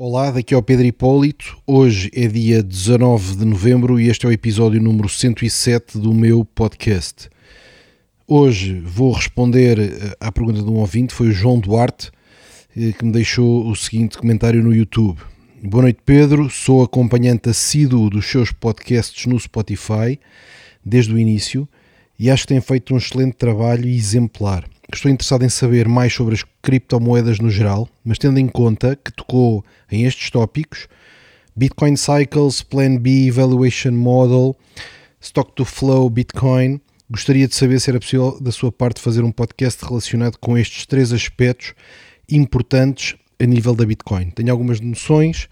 Olá, daqui é o Pedro Hipólito. Hoje é dia 19 de novembro e este é o episódio número 107 do meu podcast. Hoje vou responder eh, à pergunta de um ouvinte, foi o João Duarte, eh, que me deixou o seguinte comentário no YouTube. Boa noite, Pedro. Sou acompanhante assíduo dos seus podcasts no Spotify desde o início e acho que tem feito um excelente trabalho exemplar. Estou interessado em saber mais sobre as criptomoedas no geral, mas tendo em conta que tocou em estes tópicos, Bitcoin Cycles, Plan B, Evaluation Model, Stock to Flow, Bitcoin, gostaria de saber se era possível da sua parte fazer um podcast relacionado com estes três aspectos importantes a nível da Bitcoin. Tenho algumas noções,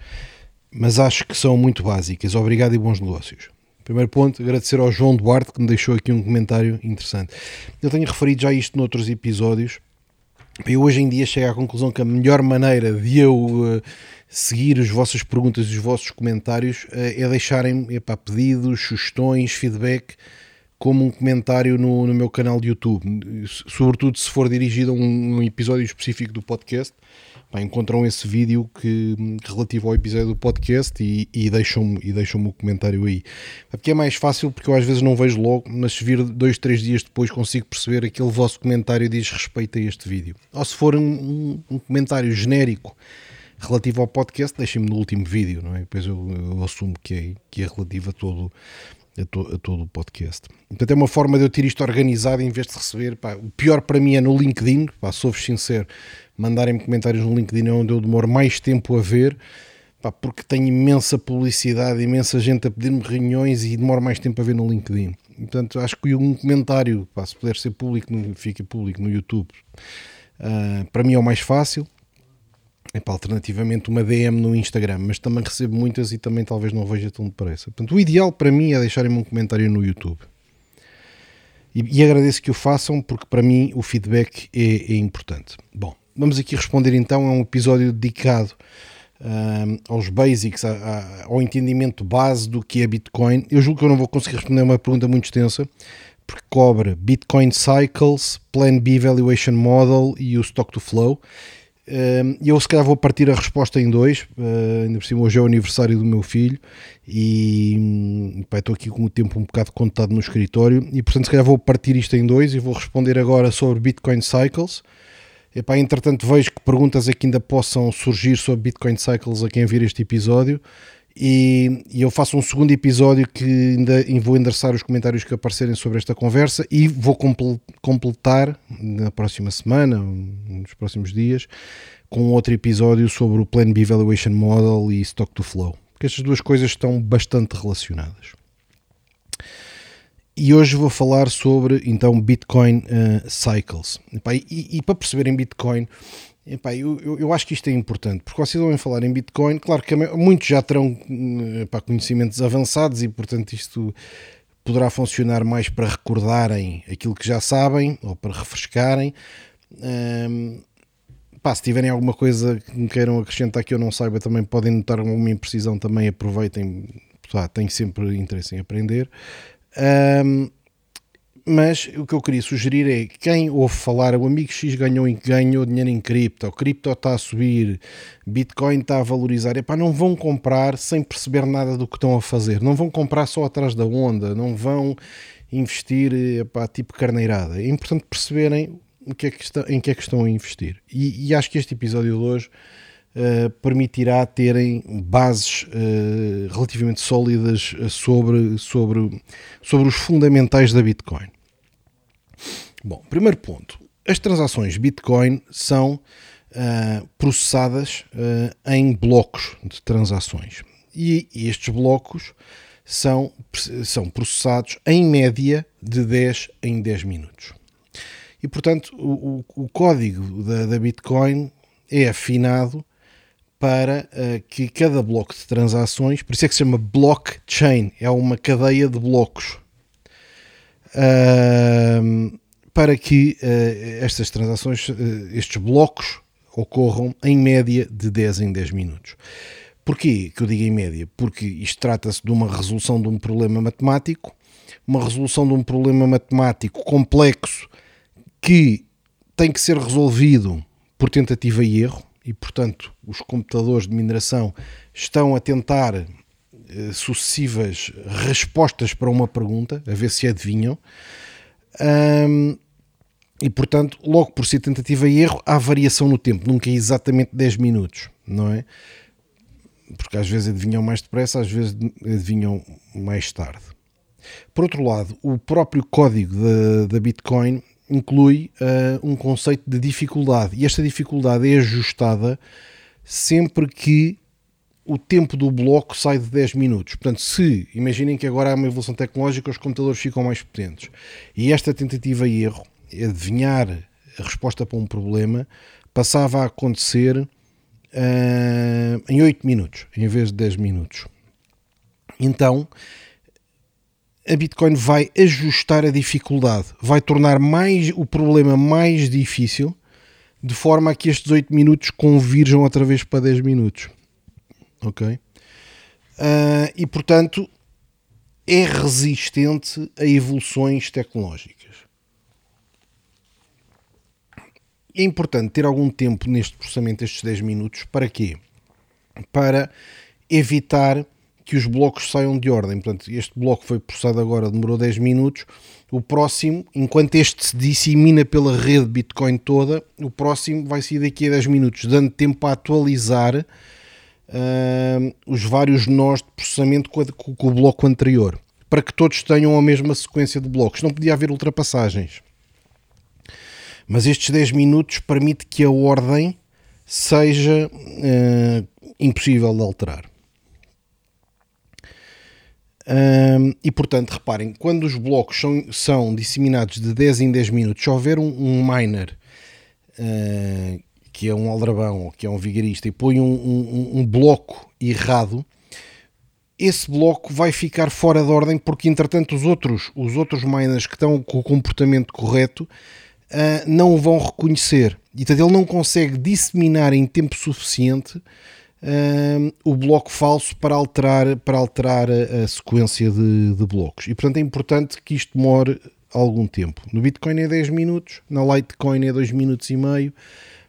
mas acho que são muito básicas. Obrigado e bons negócios. Primeiro ponto, agradecer ao João Duarte que me deixou aqui um comentário interessante. Eu tenho referido já isto noutros episódios. Eu hoje em dia chego à conclusão que a melhor maneira de eu uh, seguir as vossas perguntas e os vossos comentários uh, é deixarem epá, pedidos, sugestões, feedback como um comentário no, no meu canal de YouTube, sobretudo se for dirigido a um, um episódio específico do podcast Pá, encontram esse vídeo que, relativo ao episódio do podcast e, e deixam-me e deixam o comentário aí. É porque é mais fácil, porque eu às vezes não vejo logo, mas se vir dois, três dias depois consigo perceber aquele vosso comentário diz respeito a este vídeo. Ou se for um, um comentário genérico relativo ao podcast, deixem-me no último vídeo, não é? Depois eu, eu assumo que é, que é relativo a todo, a, to, a, todo o podcast. Portanto, é uma forma de eu ter isto organizado em vez de receber. Pá, o pior para mim é no LinkedIn, pá, sou-vos sincero, mandarem-me comentários no LinkedIn é onde eu demoro mais tempo a ver, pá, porque tenho imensa publicidade, imensa gente a pedir-me reuniões e demoro mais tempo a ver no LinkedIn. Portanto, acho que um comentário, pá, se puder ser público, fica público no YouTube, uh, para mim é o mais fácil. Epá, alternativamente uma DM no Instagram, mas também recebo muitas e também talvez não veja tão depressa. Portanto, o ideal para mim é deixarem-me um comentário no YouTube. E, e, agradeço que o façam porque para mim o feedback é, é importante. Bom, vamos aqui responder então a um episódio dedicado um, aos basics, a, a, ao entendimento base do que é Bitcoin. Eu julgo que eu não vou conseguir responder uma pergunta muito extensa, porque cobre Bitcoin Cycles, Plan B Valuation Model e o Stock to Flow. E eu se calhar vou partir a resposta em dois, uh, ainda por cima hoje é o aniversário do meu filho e pá, estou aqui com o tempo um bocado contado no escritório e portanto se calhar vou partir isto em dois e vou responder agora sobre Bitcoin Cycles Epá, entretanto, vejo que perguntas aqui ainda possam surgir sobre Bitcoin Cycles a quem vir este episódio. E, e, eu faço um segundo episódio que ainda vou endereçar os comentários que aparecerem sobre esta conversa e vou completar na próxima semana, nos próximos dias, com outro episódio sobre o Plan B Valuation Model e Stock to Flow. Porque estas duas coisas estão bastante relacionadas. E hoje vou falar sobre então Bitcoin uh, Cycles. E, e, para perceberem Bitcoin, eu, eu, eu, acho que isto é importante, porque vocês ouvem falar em Bitcoin, claro que muitos já terão eh, epá, conhecimentos avançados e portanto isto poderá funcionar mais para recordarem aquilo que já sabem ou para refrescarem. Um, pá, se tiverem alguma coisa que me queiram acrescentar que eu não saiba, também podem notar alguma imprecisão, também aproveitem. Pá, tenho sempre interesse em aprender. Um, mas o que eu queria sugerir é quem ouve falar, o amigo X ganhou, ganhou dinheiro em cripto, cripto está a subir, Bitcoin está a valorizar, epá, não vão comprar sem perceber nada do que estão a fazer, não vão comprar só atrás da onda, não vão investir epá, tipo carneirada. É importante perceberem o que é que está, em que é que estão a investir. E, e acho que este episódio de hoje uh, permitirá terem bases uh, relativamente sólidas eh, sobre, sobre, sobre os fundamentais da Bitcoin. Bom, primeiro ponto. As transações Bitcoin são uh, processadas em blocos de transações. E estes blocos são, são processados em média de 10 em 10 minutos. E portanto, o, o, o código da, da Bitcoin é afinado para uh, que cada bloco de transações, por isso é que se chama blockchain, é uma cadeia de blocos, uh, para que uh, estas transações, eh, estes blocos, ocorram em média de 10 em 10 minutos. Porquê que eu digo em média? Porque isto trata-se de uma resolução de um problema matemático, uma resolução de um problema matemático complexo que tem que ser resolvido por tentativa e erro, e, portanto, os computadores de mineração estão a tentar eh, sucessivas respostas para uma pergunta, a ver se adivinham. Um, e, portanto, logo por ser tentativa e erro, há variação no tempo, nunca é exatamente 10 minutos, não é? Porque às vezes adivinham mais depressa, às vezes adivinham mais tarde. Por outro lado, o próprio código da Bitcoin inclui uh, um conceito de dificuldade e esta dificuldade é ajustada sempre que o tempo do bloco sai de 10 minutos. Portanto, se imaginem que agora há uma evolução tecnológica, os computadores ficam mais potentes e esta tentativa e erro, adivinhar a resposta para um problema, passava a acontecer uh, em 8 minutos em vez de 10 minutos. Então, a Bitcoin vai ajustar a dificuldade, vai tornar mais o problema mais difícil, de forma a que estes 8 minutos convirjam outra vez para 10 minutos. Ok? Uh, e portanto é resistente a evoluções tecnológicas. É importante ter algum tempo neste processamento, estes 10 minutos, para quê? Para evitar que os blocos saiam de ordem. Portanto, este bloco foi processado agora, demorou 10 minutos. O próximo, enquanto este se dissemina pela rede Bitcoin toda, o próximo vai sair daqui a 10 minutos, dando tempo a atualizar uh, os vários nós de processamento com, a, com o bloco anterior, para que todos tenham a mesma sequência de blocos. Não podia haver ultrapassagens. Mas estes 10 minutos permite que a ordem seja uh, impossível de alterar. Um, e portanto, reparem, quando os blocos são, são disseminados de 10 em 10 minutos, se houver um, um miner uh, que é um aldrabão ou que é um vigarista e põe um, um, bloco errado, esse bloco vai ficar fora de ordem porque entretanto os outros, os outros miners que estão com o comportamento correto uh, não o vão reconhecer. E portanto ele não consegue disseminar em tempo suficiente uh, o bloco falso para alterar, para alterar a, a sequência de, de, blocos. E portanto é importante que isto demore algum tempo. No Bitcoin é 10 minutos, na Litecoin é 2 minutos e meio,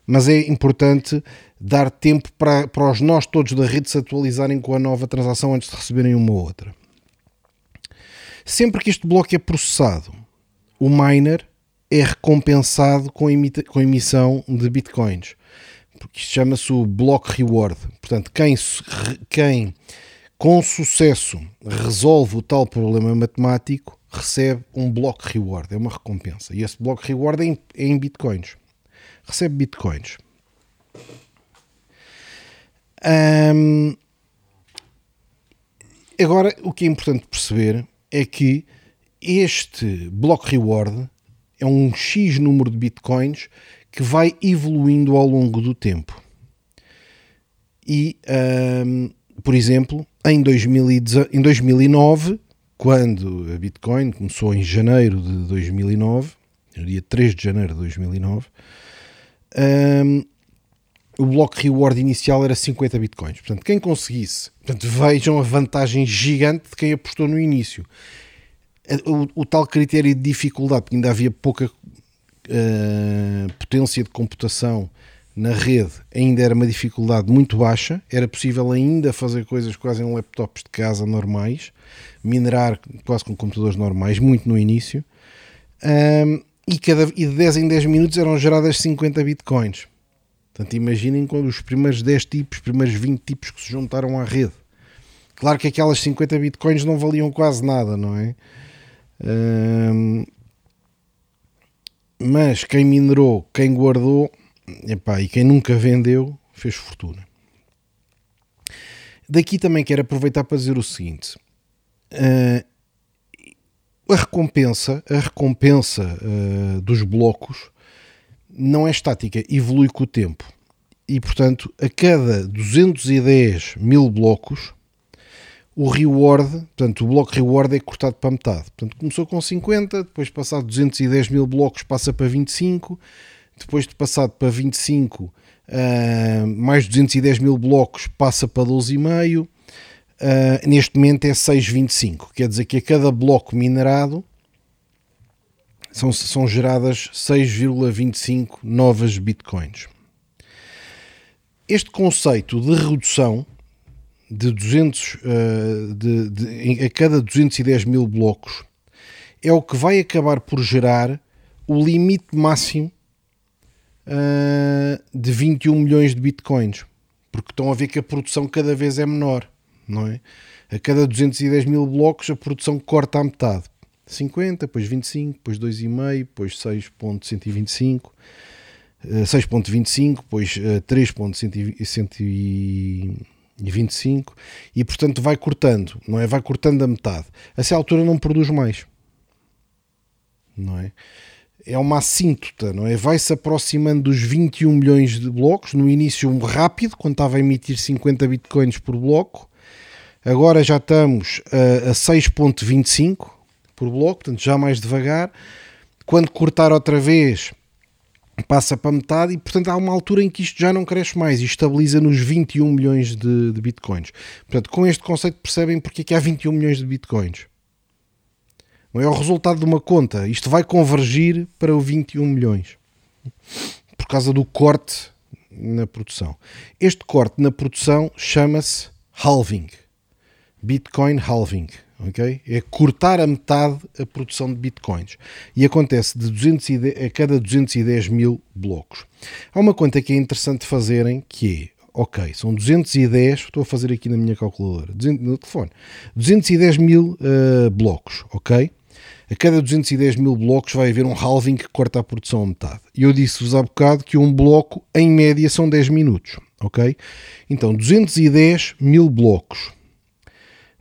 mas é importante dar tempo para, para os nós todos da rede se atualizarem com a nova transação antes de receberem uma outra. Sempre que este bloco é processado, o miner é recompensado com, com emissão de bitcoins porque isto chama-se o Block Reward. Portanto, quem, quem com sucesso resolve o tal problema matemático recebe um Block Reward, é uma recompensa. E esse Block Reward é em, é em bitcoins. Recebe bitcoins. Agora, o que é importante perceber é que este Block Reward é um X número de bitcoins que vai evoluindo ao longo do tempo. E, um, por exemplo, em, 2009, quando a Bitcoin começou em janeiro de 2009, no dia 3 de janeiro de 2009, um, o bloco reward inicial era 50 bitcoins. Portanto, quem conseguisse, portanto, vejam a vantagem gigante de quem apostou no início. O, o, tal critério de dificuldade, porque ainda havia pouca uh, potência de computação na rede ainda era uma dificuldade muito baixa, era possível ainda fazer coisas quase em laptops de casa normais, minerar quase com computadores normais, muito no início, um, e, cada, e de 10 em 10 minutos eram geradas 50 bitcoins. Portanto, imaginem quando os primeiros 10 tipos, os primeiros 20 tipos que se juntaram à rede. Claro que aquelas 50 bitcoins não valiam quase nada, não é? Um, mas quem minerou, quem guardou epá, e quem nunca vendeu fez fortuna. Daqui também quero aproveitar para dizer o seguinte: uh, a recompensa, a recompensa uh, dos blocos não é estática, evolui com o tempo. E portanto, a cada 210 mil blocos, o reward, portanto, o bloco reward é cortado para metade. Portanto, começou com 50, depois passado 210 mil blocos passa para 25, depois de passado para 25, uh, ah, mais 210 mil blocos passa para 12,5. Uh, ah, neste momento é 6,25. Quer dizer que a cada bloco minerado são, são geradas 6,25 novas bitcoins. este conceito de redução de 200 uh, de, de, a cada 210 mil blocos é o que vai acabar por gerar o limite máximo uh, de 21 milhões de bitcoins porque estão a ver que a produção cada vez é menor, não é? A cada 210 mil blocos a produção corta à metade. 50, depois 25, depois 2,5, depois 6.125, 6.25, depois 3.125 e portanto vai cortando, não é? Vai cortando a metade. A essa altura não produz mais. Não é? é uma assíntota, não é? Vai-se aproximando dos 21 milhões de blocos, no início um rápido, quando estava a emitir 50 bitcoins por bloco, agora já estamos a, a 6.25 por bloco, portanto já mais devagar, quando cortar outra vez passa para metade e portanto há uma altura em que isto já não cresce mais e estabiliza nos 21 milhões de, de bitcoins. Portanto, com este conceito percebem porque é que há 21 milhões de bitcoins não é o resultado de uma conta. Isto vai convergir para o 21 milhões por causa do corte na produção. Este corte na produção chama-se halving. Bitcoin halving. Okay? É cortar a metade a produção de bitcoins. E acontece de 210, a cada 210 mil blocos. Há uma conta que é interessante fazerem que é ok, são 210, estou a fazer aqui na minha calculadora, 200, no telefone, 210 mil uh, blocos, ok? a cada 210 mil blocos vai haver um halving que corta a produção a metade. E eu disse-vos há bocado que um bloco, em média, são 10 minutos, ok? Então, 210 mil blocos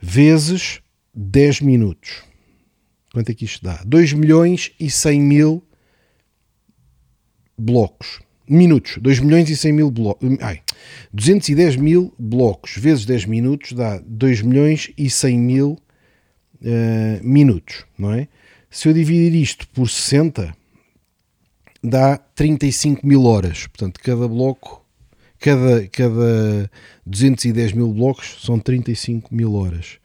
vezes 10 minutos. Quanto é que isto dá? 2 milhões e 100 mil blocos. Minutos. 2 milhões e 100 mil blocos. Ai, 210 mil blocos vezes 10 minutos dá 2 milhões e 100 mil uh, minutos, não é? Se eu dividir isto por 60, dá 35 mil horas. Portanto, cada bloco, cada, cada 210 mil blocos são 35 mil horas.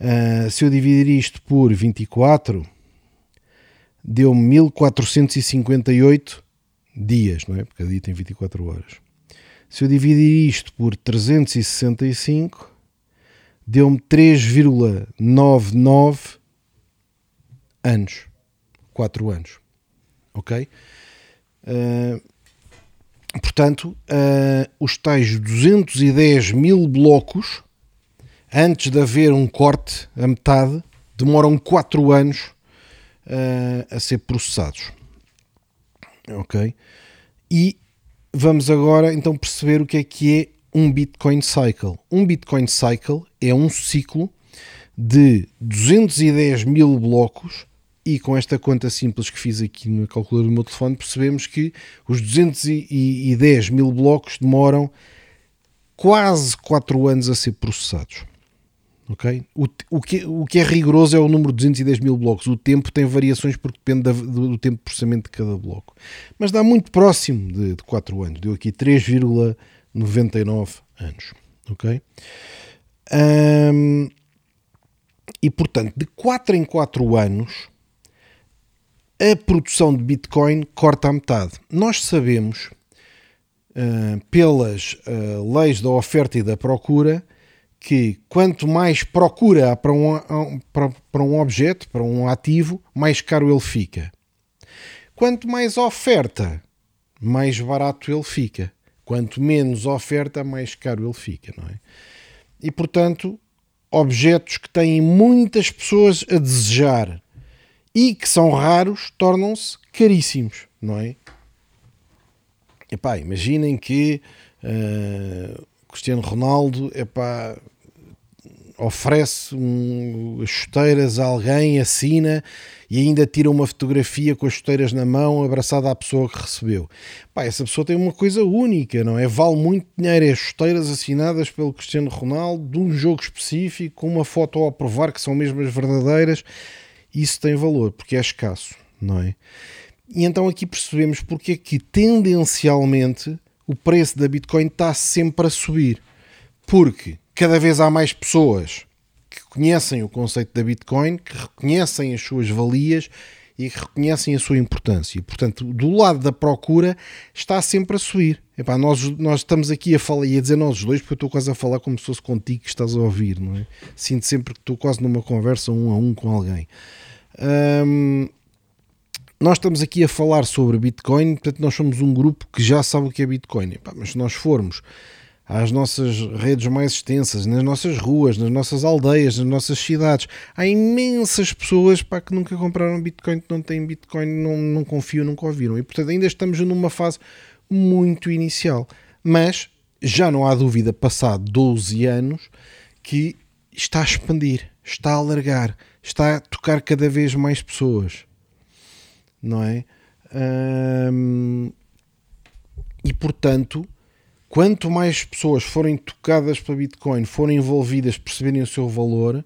Uh, se eu dividir isto por 24, deu-me 1458 dias, não é? Porque cada dia tem 24 horas. Se eu dividir isto por 365, deu-me 3,99 anos. 4 anos. Ok? Uh, portanto, uh, os tais 210 mil blocos, antes de haver um corte a metade, demoram 4 anos uh, a ser processados. Ok? E vamos agora então perceber o que é que é um Bitcoin Cycle. Um Bitcoin Cycle é um ciclo de 210 mil blocos e com esta conta simples que fiz aqui no calculador do meu telefone percebemos que os 210 mil blocos demoram quase 4 anos a ser processados. Okay? O, o, que, o que é rigoroso é o número de 210 mil blocos. O tempo tem variações porque depende da, do, do, tempo de processamento de cada bloco. Mas dá muito próximo de, de 4 anos. Deu aqui 3,99 anos. Ok? Um, e portanto, de 4 em 4 anos, a produção de Bitcoin corta a metade. Nós sabemos, uh, pelas uh, leis da oferta e da procura, que quanto mais procura para um, para, para um objeto, para um ativo, mais caro ele fica. Quanto mais oferta, mais barato ele fica. Quanto menos oferta, mais caro ele fica, não é? E portanto, objetos que têm muitas pessoas a desejar e que são raros tornam-se caríssimos, não é? Epá, imaginem que uh, Cristiano Ronaldo epá, oferece um, as chuteiras a alguém, assina e ainda tira uma fotografia com as chuteiras na mão, abraçada à pessoa que recebeu. Pá, essa pessoa tem uma coisa única, não é? Vale muito dinheiro. É as chuteiras assinadas pelo Cristiano Ronaldo de um jogo específico, com uma foto a provar que são mesmo as verdadeiras isso tem valor, porque é escasso, não é? E então aqui percebemos porque é que tendencialmente o preço da Bitcoin está sempre a subir. Porque cada vez há mais pessoas que conhecem o conceito da Bitcoin, que reconhecem as suas valias e que reconhecem a sua importância. Portanto, do lado da procura está sempre a subir. Epá, nós, nós estamos aqui a falar e a dizer nós os dois, porque eu estou quase a falar como se fosse contigo que estás a ouvir, não é? Sinto sempre que estou quase numa conversa um a um com alguém. Hum, nós estamos aqui a falar sobre Bitcoin, portanto, nós somos um grupo que já sabe o que é Bitcoin. Mas se nós formos às nossas redes mais extensas, nas nossas ruas, nas nossas aldeias, nas nossas cidades. Há imensas pessoas para que nunca compraram Bitcoin, que não têm Bitcoin, não, não confiam, nunca ouviram. E portanto ainda estamos numa fase muito inicial. Mas já não há dúvida, passado 12 anos, que está a expandir, está a alargar, está a tocar cada vez mais pessoas. Não é? E portanto quanto mais pessoas forem tocadas pela Bitcoin, forem envolvidas, perceberem o seu valor,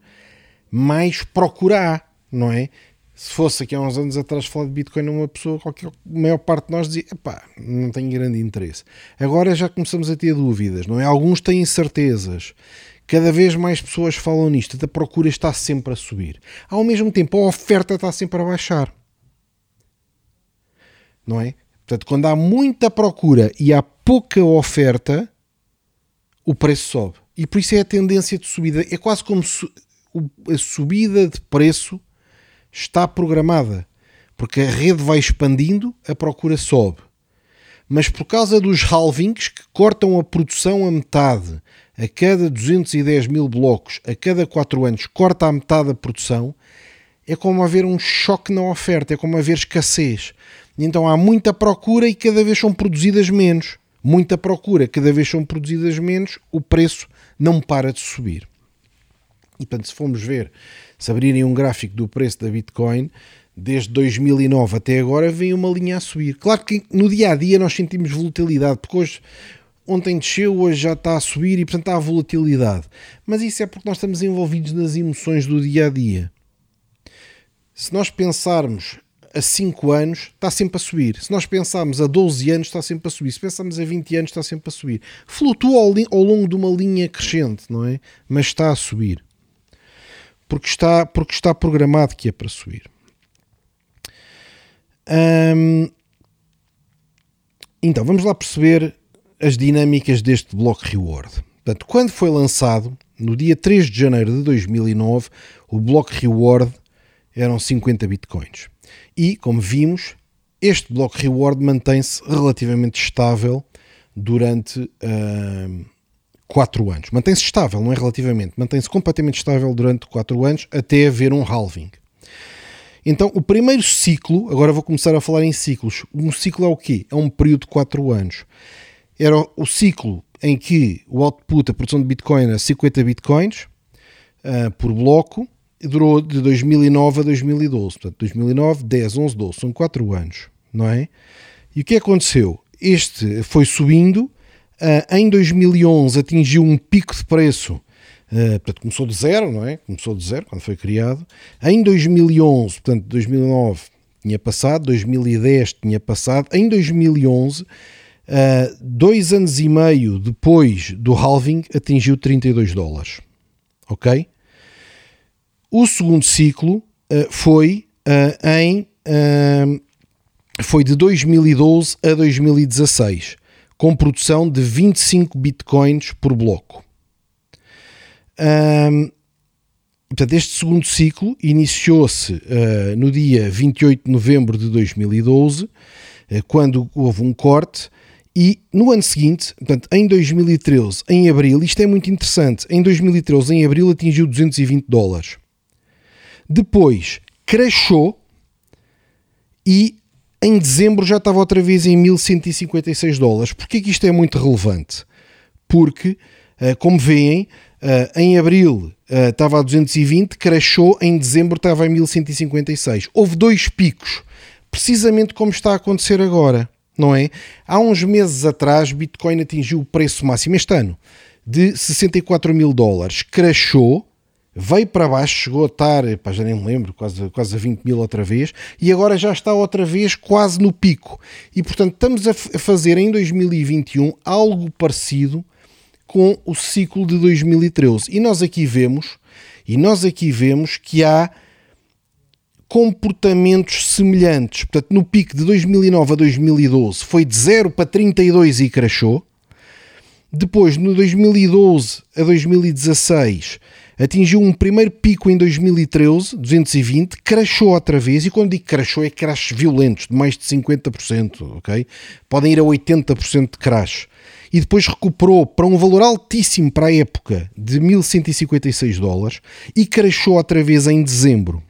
mais procurará, não é? Se fosse aqui há uns anos atrás falar de Bitcoin uma pessoa, qualquer, a maior parte de nós dizia, pá, não tenho grande interesse. Agora já começamos a ter dúvidas, não é? Alguns têm certezas. Cada vez mais pessoas falam nisto, a procura está sempre a subir. Ao mesmo tempo, a oferta está sempre a baixar. Não é? Portanto, quando há muita procura e há pouca oferta, o preço sobe. E por isso é a tendência de subida. É quase como se a subida de preço está programada. Porque a rede vai expandindo, a procura sobe. Mas por causa dos halvings que cortam a produção a metade, a cada 210 mil blocos, a cada 4 anos, corta a metade a produção, é como haver um choque na oferta, é como haver escassez. Então há muita procura e cada vez são produzidas menos muita procura, cada vez são produzidas menos, o preço não para de subir. E portanto, se formos ver, se abrirem um gráfico do preço da Bitcoin, desde 2009 até agora, vem uma linha a subir. Claro que no dia a dia nós sentimos volatilidade, porque hoje, ontem desceu, hoje já está a subir e portanto há volatilidade. Mas isso é porque nós estamos envolvidos nas emoções do dia a dia. Se nós pensarmos a 5 anos está sempre a subir. Se nós pensarmos a 12 anos está sempre a subir. Se pensarmos a 20 anos está sempre a subir. Flutua ao, ao longo de uma linha crescente, não é? Mas está a subir. Porque está, porque está programado que é para subir. Hum, então, vamos lá perceber as dinâmicas deste Block Reward. Portanto, quando foi lançado, no dia 3 de janeiro de 2009, o Block Reward eram 50 bitcoins. E, como vimos, este bloco reward mantém-se relativamente estável durante uh, 4 anos. Mantém-se estável, não é relativamente, mantém-se completamente estável durante 4 anos até haver um halving. Então, o primeiro ciclo, agora vou começar a falar em ciclos. Um ciclo é o quê? É um período de 4 anos. Era o ciclo em que o output, a produção de Bitcoin, era 50 Bitcoins uh, por bloco, durou de 2009 a 2012. Portanto, 2009, 10, 11, 12. São 4 anos, não é? E o que aconteceu? Este foi subindo. Uh, em 2011 atingiu um pico de preço. Uh, portanto, começou de zero, não é? Começou de zero quando foi criado. Em 2011, portanto, 2009 tinha passado, 2010 tinha passado. Em 2011, uh, dois anos e meio depois do halving, atingiu 32 dólares. Ok? O segundo ciclo uh, foi uh, em uh, foi de 2012 a 2016, com produção de 25 bitcoins por bloco. Um, portanto, este segundo ciclo iniciou-se uh, no dia 28 de novembro de 2012, uh, quando houve um corte, e no ano seguinte, portanto, em 2013, em abril, isto é muito interessante, em 2013, em abril, atingiu 220 dólares. Depois crashou e em dezembro já estava outra vez em 1156 dólares. Porquê que isto é muito relevante? Porque, eh, como veem, eh, em abril eh, estava a 220, crashou, em dezembro estava em 1156. Houve dois picos, precisamente como está a acontecer agora, não é? Há uns meses atrás, Bitcoin atingiu o preço máximo este ano de 64 mil dólares, crashou veio para baixo, chegou a estar, pá, já nem me lembro, quase, quase a 20 mil outra vez, e agora já está outra vez quase no pico. E portanto estamos a, fazer em 2021 algo parecido com o ciclo de 2013. E nós aqui vemos, e nós aqui vemos que há comportamentos semelhantes. Portanto, no pico de 2009 a 2012 foi de 0 para 32 e crashou. Depois, no 2012 a 2016, atingiu um primeiro pico em 2013, 220, crashou outra vez, e quando digo crashou é crashes violentos, de mais de 50%, ok? Podem ir a 80% de crash. E depois recuperou para um valor altíssimo para a época, de 1156 dólares, e crashou outra vez em dezembro.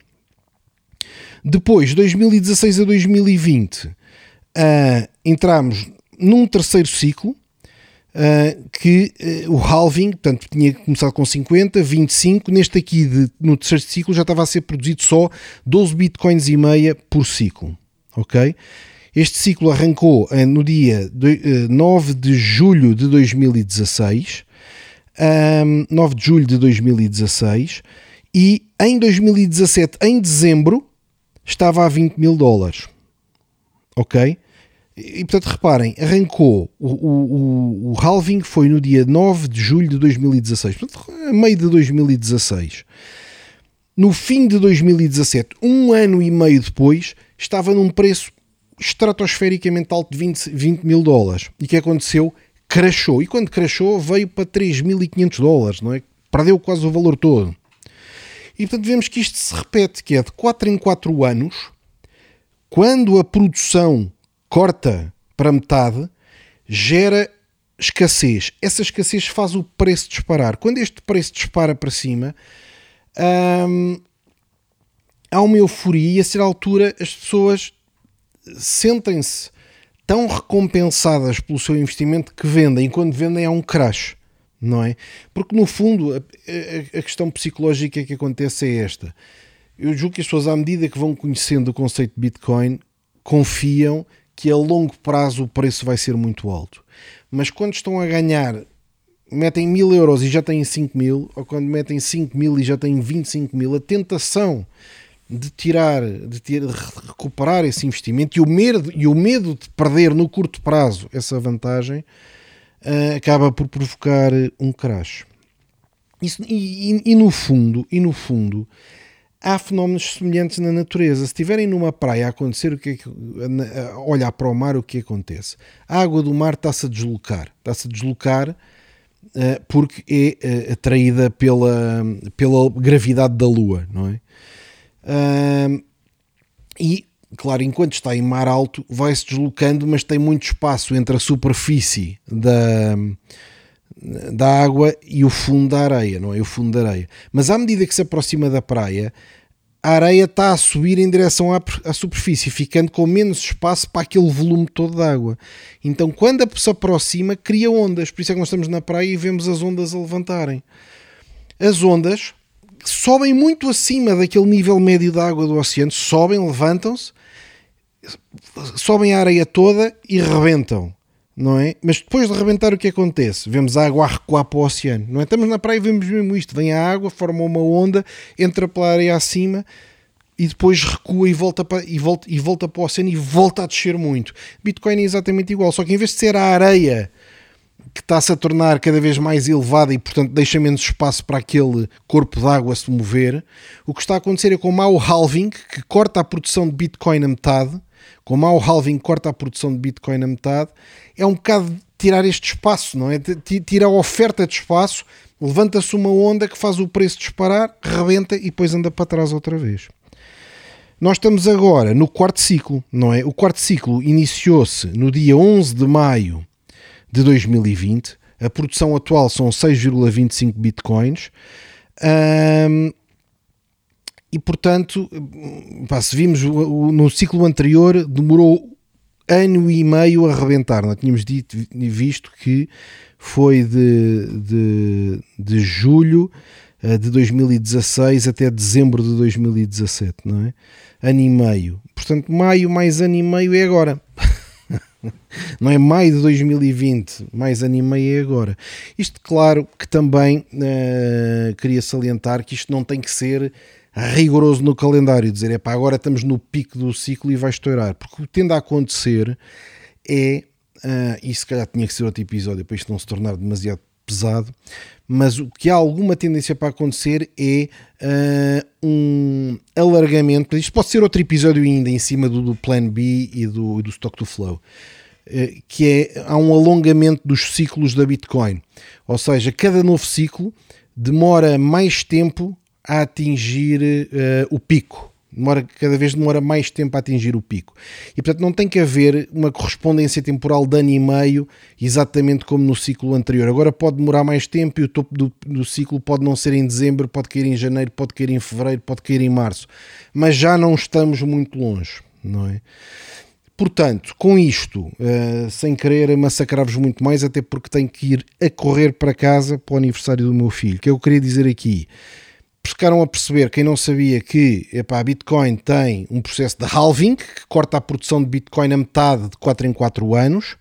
Depois, 2016 a 2020, uh, ah, entramos num terceiro ciclo, Uh, que uh, o halving, portanto, tinha começado com 50, 25, neste aqui, de, no terceiro ciclo, já estava a ser produzido só 12 bitcoins e meia por ciclo, ok? Este ciclo arrancou uh, no dia de, 9 de julho de 2016, um, 9 de julho de 2016, e em 2017, em dezembro, estava a 20 mil dólares, ok? E portanto, reparem, arrancou o, o, o, halving foi no dia 9 de julho de 2016, portanto, a meio de 2016. No fim de 2017, um ano e meio depois, estava num preço estratosfericamente alto de 20, 20 mil dólares. E o que aconteceu? Crashou. E quando crashou, veio para 3.500 dólares, não é? Perdeu quase o valor todo. E portanto, vemos que isto se repete, que é de 4 em 4 anos, quando a produção corta para metade, gera escassez. Essa escassez faz o preço disparar. Quando este preço dispara para cima, hum, há uma euforia e a certa altura as pessoas sentem-se tão recompensadas pelo seu investimento que vendem, e quando vendem há um crash, não é? Porque no fundo a, a, a questão psicológica que acontece é esta. Eu julgo que as pessoas, à medida que vão conhecendo o conceito de Bitcoin, confiam que a longo prazo o preço vai ser muito alto. Mas quando estão a ganhar, metem mil euros e já têm 5 mil, ou quando metem 5 mil e já têm 25 mil, a tentação de tirar, de, ter, de recuperar esse investimento e o, medo, e o medo de perder no curto prazo essa vantagem uh, acaba por provocar um crash. Isso, e, e, e, no fundo, e no fundo, há fenómenos semelhantes na natureza. Se estiverem numa praia a acontecer, o que é que, a olhar para o mar, o que acontece? A água do mar está-se a deslocar. Está-se a deslocar uh, porque é uh, atraída pela, pela gravidade da Lua, não é? Uh, e, claro, enquanto está em mar alto, vai-se deslocando, mas tem muito espaço entre a superfície da da água e o fundo da areia, não é? O fundo da areia. Mas à medida que se aproxima da praia, a areia está a subir em direção à, à superfície, ficando com menos espaço para aquele volume todo de água. Então, quando se aproxima, cria ondas. Por isso é que nós estamos na praia e vemos as ondas a levantarem. As ondas sobem muito acima daquele nível médio da água do oceano, sobem, levantam-se, sobem a areia toda e rebentam não é? Mas depois de arrebentar o que acontece? Vemos a água a recuar para o oceano, não é? Estamos na praia e vemos mesmo isto, vem a água, forma uma onda, entra pela areia acima e depois recua e volta, para, e, volta, e volta para o oceano e volta a descer muito. Bitcoin é exatamente igual, só que em vez de ser a areia que está-se a tornar cada vez mais elevada e, portanto, deixa menos espaço para aquele corpo d'água se mover, o que está a acontecer é como o halving, que corta a produção de Bitcoin a metade, como há o halving corta a produção de Bitcoin a metade, é um bocado tirar este espaço, não é? Tira a oferta de espaço, levanta-se uma onda que faz o preço disparar, rebenta e depois anda para trás outra vez. Nós estamos agora no quarto ciclo, não é? O quarto ciclo iniciou-se no dia 11 de maio de 2020. A produção atual são 6,25 bitcoins. Um, e portanto, pá, se vimos no ciclo anterior, demorou ano e meio a rebentar. Nós tínhamos dito, visto que foi de, de, de julho eh, de 2016 até dezembro de 2017, não é? Ano e meio. Portanto, maio mais ano e meio é agora. não é maio de 2020, mais ano e meio é agora. Isto, claro, que também uh, queria salientar que isto não tem que ser rigoroso no calendário, dizer é pá, agora estamos no pico do ciclo e vai estourar, porque o que tende a acontecer é, uh, e se calhar tinha que ser outro episódio para isto não se tornar demasiado pesado, mas o que há alguma tendência para acontecer é uh, um alargamento. Isto pode ser outro episódio ainda em cima do, do Plan B e do, do Stock to Flow. Uh, que é há um alongamento dos ciclos da Bitcoin, ou seja, cada novo ciclo demora mais tempo a atingir uh, o pico demora, cada vez demora mais tempo a atingir o pico. E portanto não tem que haver uma correspondência temporal de ano e meio, exatamente como no ciclo anterior. Agora pode demorar mais tempo e o topo do, do ciclo pode não ser em dezembro, pode cair em janeiro, pode cair em fevereiro, pode cair em março. Mas já não estamos muito longe, não é? Portanto, com isto, uh, sem querer massacrar-vos muito mais, até porque tenho que ir a correr para casa para o aniversário do meu filho, que eu queria dizer aqui ficaram a perceber, quem não sabia, que epá, a Bitcoin tem um processo de halving, que corta a produção de Bitcoin a metade de 4 em 4 anos.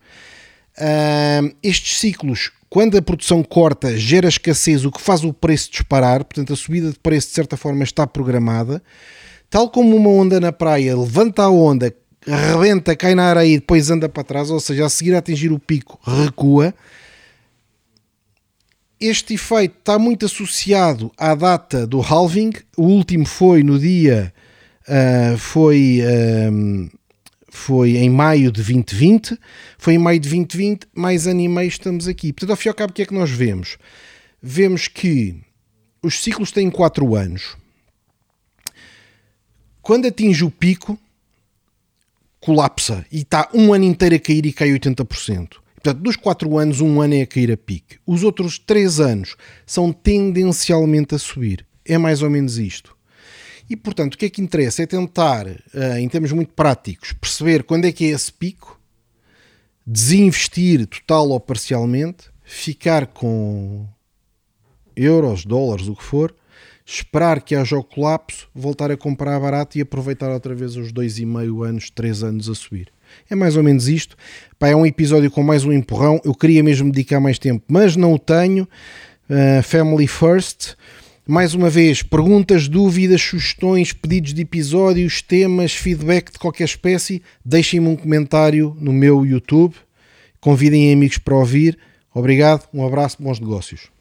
Uh, estes ciclos, quando a produção corta, gera escassez, o que faz o preço disparar, portanto a subida de preço de certa forma está programada. Tal como uma onda na praia levanta a onda, rebenta, cai na areia e depois anda para trás, ou seja, a seguir a atingir o pico, recua este efeito está muito associado à data do halving. O último foi no dia. Uh, foi, um, foi em maio de 2020. Foi em maio de 2020, mais ano e meio estamos aqui. Portanto, ao fim e ao cabo, o que é que nós vemos? Vemos que os ciclos têm 4 anos. Quando atinge o pico, colapsa e está um ano inteiro a cair e cai 80%. Portanto, dos 4 anos, um ano é a cair a pique. Os outros 3 anos são tendencialmente a subir. É mais ou menos isto. E, portanto, o que é que interessa? É tentar, eh, em termos muito práticos, perceber quando é que é esse pico, desinvestir total ou parcialmente, ficar com euros, dólares, o que for, esperar que haja o colapso, voltar a comprar barato e aproveitar outra vez os 2,5 anos, 3 anos a subir. É mais ou menos isto. Pá, é um episódio com mais um empurrão. Eu queria mesmo dedicar mais tempo, mas não o tenho. Uh, family first. Mais uma vez, perguntas, dúvidas, sugestões, pedidos de episódios, temas, feedback de qualquer espécie, deixem-me um comentário no meu YouTube. Convidem amigos para ouvir. Obrigado, um abraço, bons negócios.